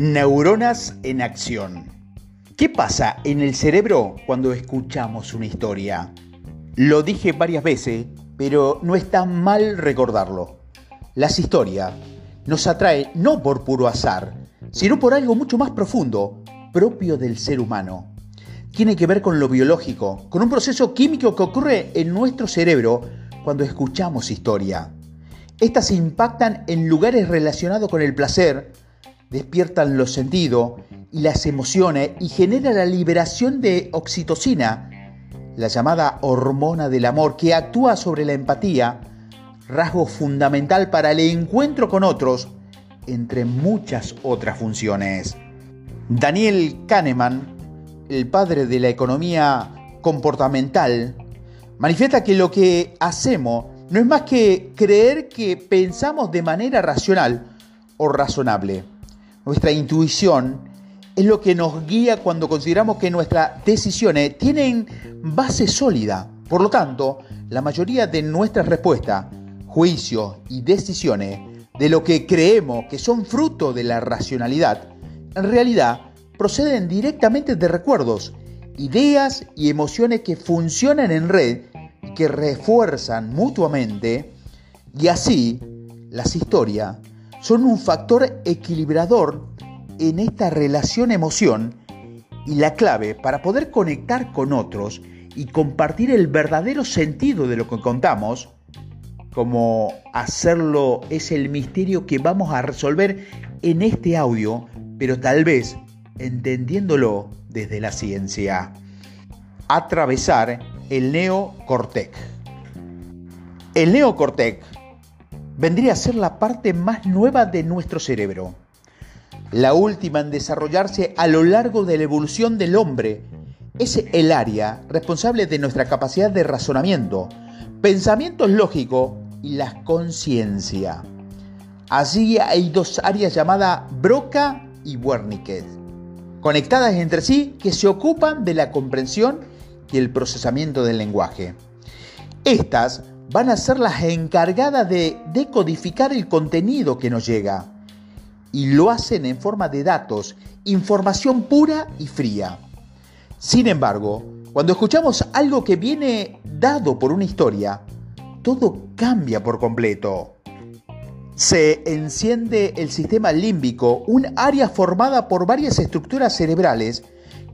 Neuronas en acción. ¿Qué pasa en el cerebro cuando escuchamos una historia? Lo dije varias veces, pero no está mal recordarlo. Las historias nos atraen no por puro azar, sino por algo mucho más profundo, propio del ser humano. Tiene que ver con lo biológico, con un proceso químico que ocurre en nuestro cerebro cuando escuchamos historia. Estas impactan en lugares relacionados con el placer, despiertan los sentidos y las emociones y genera la liberación de oxitocina, la llamada hormona del amor, que actúa sobre la empatía, rasgo fundamental para el encuentro con otros, entre muchas otras funciones. Daniel Kahneman, el padre de la economía comportamental, manifiesta que lo que hacemos no es más que creer que pensamos de manera racional o razonable. Nuestra intuición es lo que nos guía cuando consideramos que nuestras decisiones tienen base sólida. Por lo tanto, la mayoría de nuestras respuestas, juicios y decisiones de lo que creemos que son fruto de la racionalidad, en realidad proceden directamente de recuerdos, ideas y emociones que funcionan en red y que refuerzan mutuamente y así las historias son un factor equilibrador en esta relación emoción y la clave para poder conectar con otros y compartir el verdadero sentido de lo que contamos, como hacerlo es el misterio que vamos a resolver en este audio, pero tal vez entendiéndolo desde la ciencia. Atravesar el neocortec. El neocortec vendría a ser la parte más nueva de nuestro cerebro, la última en desarrollarse a lo largo de la evolución del hombre. Es el área responsable de nuestra capacidad de razonamiento, pensamiento lógico y la conciencia. Allí hay dos áreas llamadas Broca y Wernicke, conectadas entre sí que se ocupan de la comprensión y el procesamiento del lenguaje. Estas van a ser las encargadas de decodificar el contenido que nos llega. Y lo hacen en forma de datos, información pura y fría. Sin embargo, cuando escuchamos algo que viene dado por una historia, todo cambia por completo. Se enciende el sistema límbico, un área formada por varias estructuras cerebrales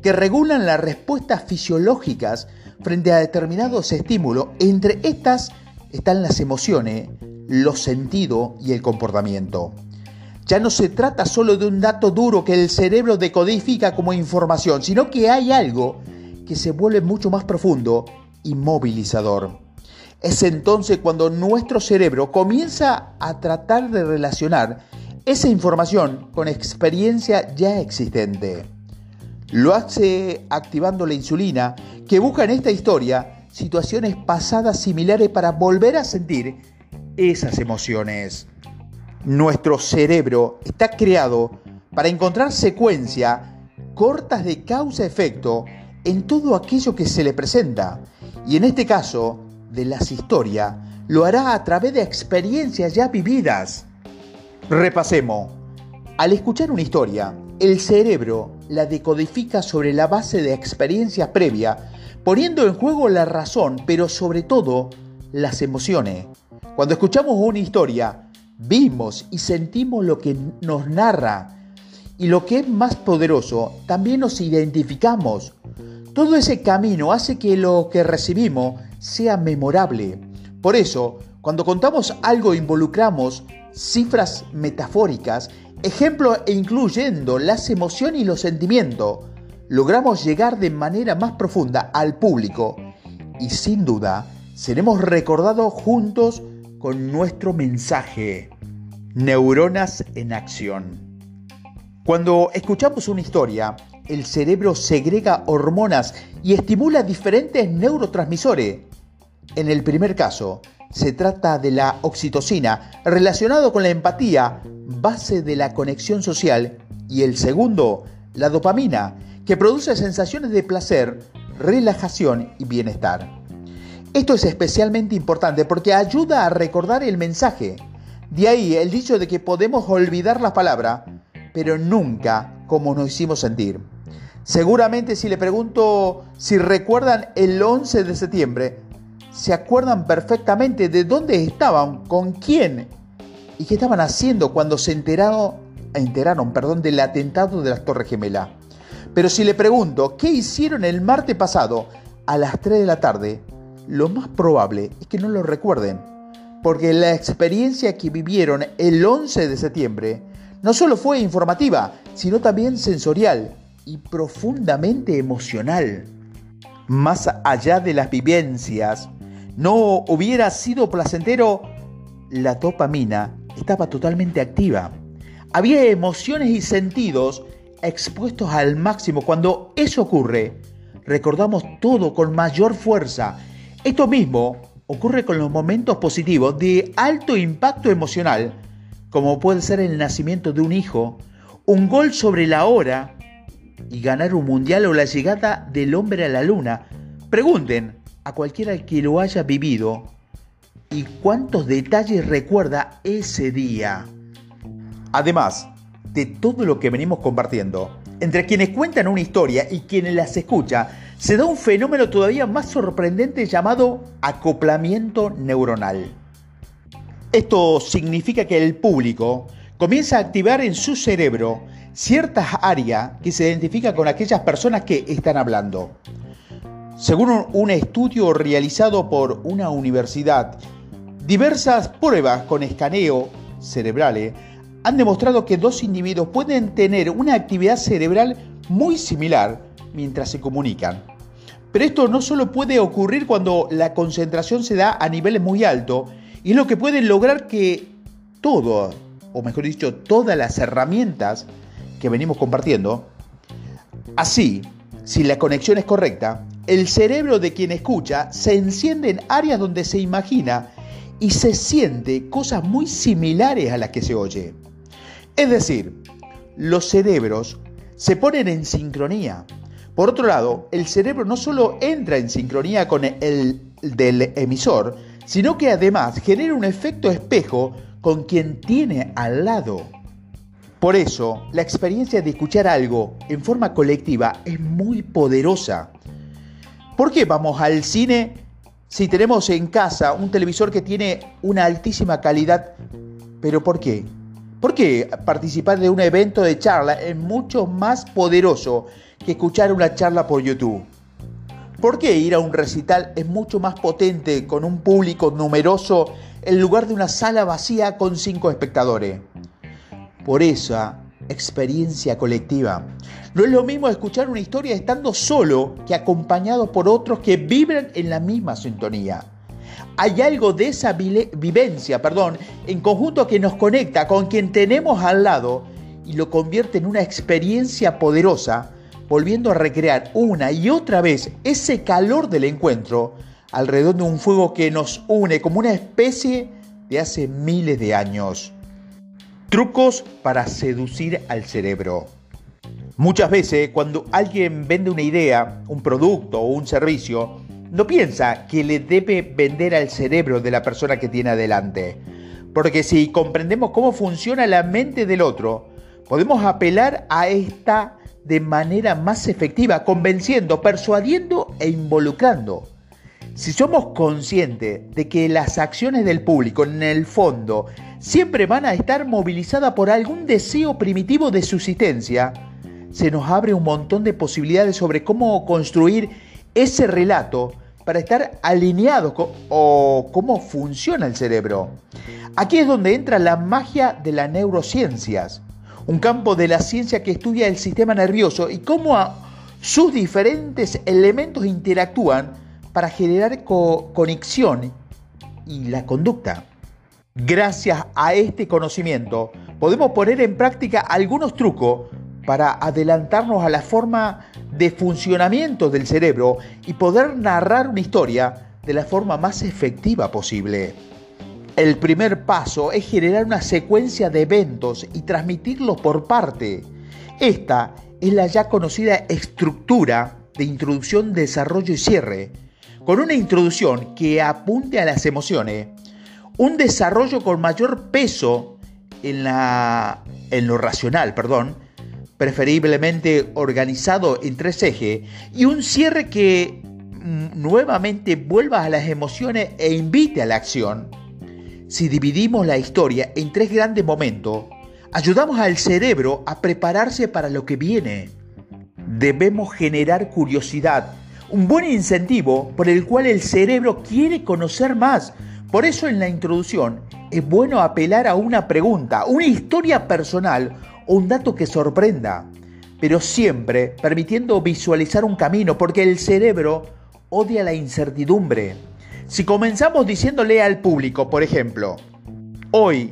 que regulan las respuestas fisiológicas frente a determinados estímulos. Entre estas están las emociones, los sentidos y el comportamiento. Ya no se trata solo de un dato duro que el cerebro decodifica como información, sino que hay algo que se vuelve mucho más profundo y movilizador. Es entonces cuando nuestro cerebro comienza a tratar de relacionar esa información con experiencia ya existente. Lo hace activando la insulina que busca en esta historia situaciones pasadas similares para volver a sentir esas emociones. Nuestro cerebro está creado para encontrar secuencia cortas de causa-efecto en todo aquello que se le presenta. Y en este caso, de las historias, lo hará a través de experiencias ya vividas. Repasemos. Al escuchar una historia, el cerebro la decodifica sobre la base de experiencias previas poniendo en juego la razón, pero sobre todo las emociones. Cuando escuchamos una historia, vimos y sentimos lo que nos narra. Y lo que es más poderoso, también nos identificamos. Todo ese camino hace que lo que recibimos sea memorable. Por eso, cuando contamos algo involucramos cifras metafóricas, ejemplos e incluyendo las emociones y los sentimientos logramos llegar de manera más profunda al público y sin duda seremos recordados juntos con nuestro mensaje. Neuronas en acción. Cuando escuchamos una historia, el cerebro segrega hormonas y estimula diferentes neurotransmisores. En el primer caso, se trata de la oxitocina, relacionado con la empatía, base de la conexión social, y el segundo, la dopamina, que produce sensaciones de placer, relajación y bienestar. Esto es especialmente importante porque ayuda a recordar el mensaje. De ahí el dicho de que podemos olvidar la palabra, pero nunca como nos hicimos sentir. Seguramente si le pregunto si recuerdan el 11 de septiembre, se acuerdan perfectamente de dónde estaban, con quién y qué estaban haciendo cuando se enteraron, enteraron perdón, del atentado de las Torres Gemelas. Pero si le pregunto qué hicieron el martes pasado a las 3 de la tarde, lo más probable es que no lo recuerden, porque la experiencia que vivieron el 11 de septiembre no solo fue informativa, sino también sensorial y profundamente emocional. Más allá de las vivencias, no hubiera sido placentero, la dopamina estaba totalmente activa. Había emociones y sentidos expuestos al máximo. Cuando eso ocurre, recordamos todo con mayor fuerza. Esto mismo ocurre con los momentos positivos de alto impacto emocional, como puede ser el nacimiento de un hijo, un gol sobre la hora y ganar un mundial o la llegada del hombre a la luna. Pregunten a cualquiera que lo haya vivido y cuántos detalles recuerda ese día. Además de todo lo que venimos compartiendo, entre quienes cuentan una historia y quienes las escucha, se da un fenómeno todavía más sorprendente llamado acoplamiento neuronal. Esto significa que el público comienza a activar en su cerebro ciertas áreas que se identifican con aquellas personas que están hablando. Según un estudio realizado por una universidad, diversas pruebas con escaneo cerebrales han demostrado que dos individuos pueden tener una actividad cerebral muy similar mientras se comunican. Pero esto no solo puede ocurrir cuando la concentración se da a niveles muy altos, y es lo que puede lograr que todo, o mejor dicho, todas las herramientas que venimos compartiendo, así, si la conexión es correcta, el cerebro de quien escucha se enciende en áreas donde se imagina y se siente cosas muy similares a las que se oye. Es decir, los cerebros se ponen en sincronía. Por otro lado, el cerebro no solo entra en sincronía con el del emisor, sino que además genera un efecto espejo con quien tiene al lado. Por eso, la experiencia de escuchar algo en forma colectiva es muy poderosa. ¿Por qué vamos al cine si tenemos en casa un televisor que tiene una altísima calidad? ¿Pero por qué? ¿Por qué participar de un evento de charla es mucho más poderoso que escuchar una charla por YouTube? ¿Por qué ir a un recital es mucho más potente con un público numeroso en lugar de una sala vacía con cinco espectadores? Por esa experiencia colectiva. No es lo mismo escuchar una historia estando solo que acompañado por otros que vibran en la misma sintonía. Hay algo de esa vivencia, perdón, en conjunto que nos conecta con quien tenemos al lado y lo convierte en una experiencia poderosa, volviendo a recrear una y otra vez ese calor del encuentro alrededor de un fuego que nos une como una especie de hace miles de años. Trucos para seducir al cerebro. Muchas veces cuando alguien vende una idea, un producto o un servicio, no piensa que le debe vender al cerebro de la persona que tiene adelante. Porque si comprendemos cómo funciona la mente del otro, podemos apelar a esta de manera más efectiva, convenciendo, persuadiendo e involucrando. Si somos conscientes de que las acciones del público en el fondo siempre van a estar movilizadas por algún deseo primitivo de subsistencia, se nos abre un montón de posibilidades sobre cómo construir ese relato para estar alineados o cómo funciona el cerebro. Aquí es donde entra la magia de las neurociencias, un campo de la ciencia que estudia el sistema nervioso y cómo sus diferentes elementos interactúan para generar conexión y la conducta. Gracias a este conocimiento podemos poner en práctica algunos trucos para adelantarnos a la forma de funcionamiento del cerebro y poder narrar una historia de la forma más efectiva posible. El primer paso es generar una secuencia de eventos y transmitirlos por parte. Esta es la ya conocida estructura de introducción, desarrollo y cierre, con una introducción que apunte a las emociones un desarrollo con mayor peso en la en lo racional, perdón, preferiblemente organizado en tres ejes, y un cierre que mm, nuevamente vuelva a las emociones e invite a la acción. Si dividimos la historia en tres grandes momentos, ayudamos al cerebro a prepararse para lo que viene. Debemos generar curiosidad, un buen incentivo por el cual el cerebro quiere conocer más. Por eso en la introducción es bueno apelar a una pregunta, una historia personal un dato que sorprenda, pero siempre permitiendo visualizar un camino, porque el cerebro odia la incertidumbre. Si comenzamos diciéndole al público, por ejemplo, hoy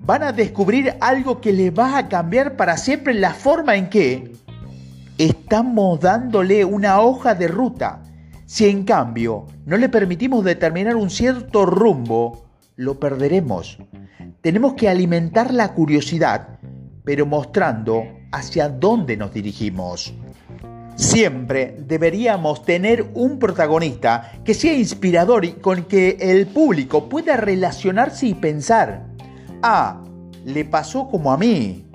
van a descubrir algo que les va a cambiar para siempre la forma en que estamos dándole una hoja de ruta. Si en cambio no le permitimos determinar un cierto rumbo, lo perderemos. Tenemos que alimentar la curiosidad, pero mostrando hacia dónde nos dirigimos. Siempre deberíamos tener un protagonista que sea inspirador y con que el público pueda relacionarse y pensar, ah, le pasó como a mí.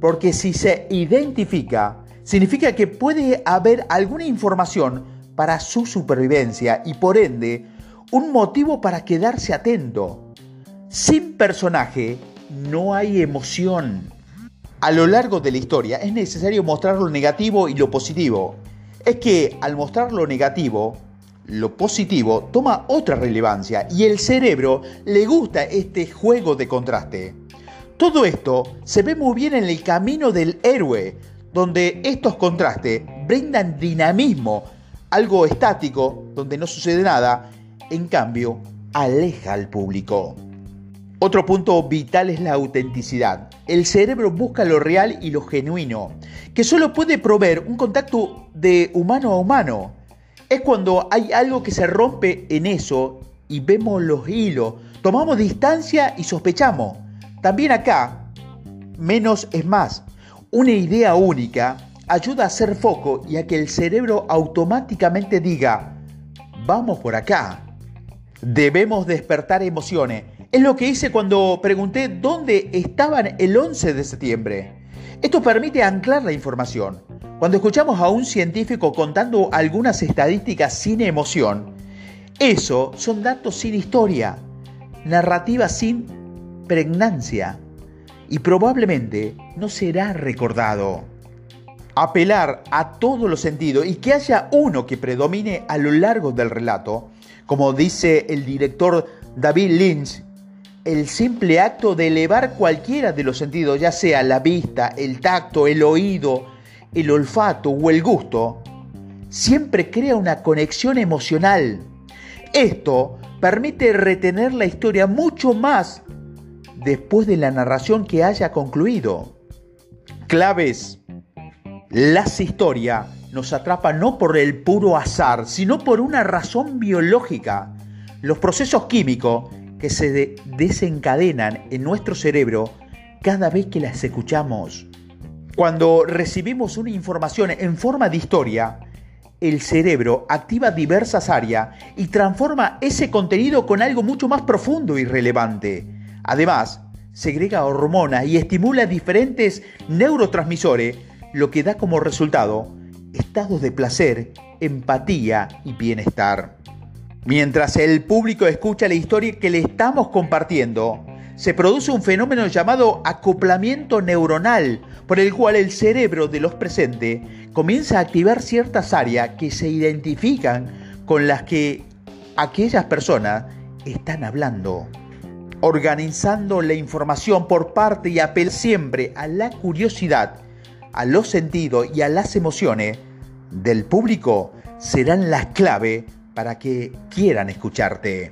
Porque si se identifica, significa que puede haber alguna información para su supervivencia y por ende un motivo para quedarse atento. Sin personaje no hay emoción. A lo largo de la historia es necesario mostrar lo negativo y lo positivo. Es que al mostrar lo negativo, lo positivo toma otra relevancia y el cerebro le gusta este juego de contraste. Todo esto se ve muy bien en el camino del héroe, donde estos contrastes brindan dinamismo, algo estático, donde no sucede nada, en cambio, aleja al público. Otro punto vital es la autenticidad. El cerebro busca lo real y lo genuino, que solo puede proveer un contacto de humano a humano. Es cuando hay algo que se rompe en eso y vemos los hilos, tomamos distancia y sospechamos. También acá, menos es más. Una idea única ayuda a hacer foco y a que el cerebro automáticamente diga, vamos por acá. Debemos despertar emociones es lo que hice cuando pregunté dónde estaban el 11 de septiembre. Esto permite anclar la información. Cuando escuchamos a un científico contando algunas estadísticas sin emoción, eso son datos sin historia, narrativa sin pregnancia y probablemente no será recordado. Apelar a todos los sentidos y que haya uno que predomine a lo largo del relato, como dice el director David Lynch el simple acto de elevar cualquiera de los sentidos, ya sea la vista, el tacto, el oído, el olfato o el gusto, siempre crea una conexión emocional. Esto permite retener la historia mucho más después de la narración que haya concluido. Claves. Las historias nos atrapan no por el puro azar, sino por una razón biológica. Los procesos químicos que se desencadenan en nuestro cerebro cada vez que las escuchamos. Cuando recibimos una información en forma de historia, el cerebro activa diversas áreas y transforma ese contenido con algo mucho más profundo y relevante. Además, segrega hormonas y estimula diferentes neurotransmisores, lo que da como resultado estados de placer, empatía y bienestar. Mientras el público escucha la historia que le estamos compartiendo, se produce un fenómeno llamado acoplamiento neuronal, por el cual el cerebro de los presentes comienza a activar ciertas áreas que se identifican con las que aquellas personas están hablando. Organizando la información por parte y apel siempre a la curiosidad, a los sentidos y a las emociones del público serán las clave para que quieran escucharte.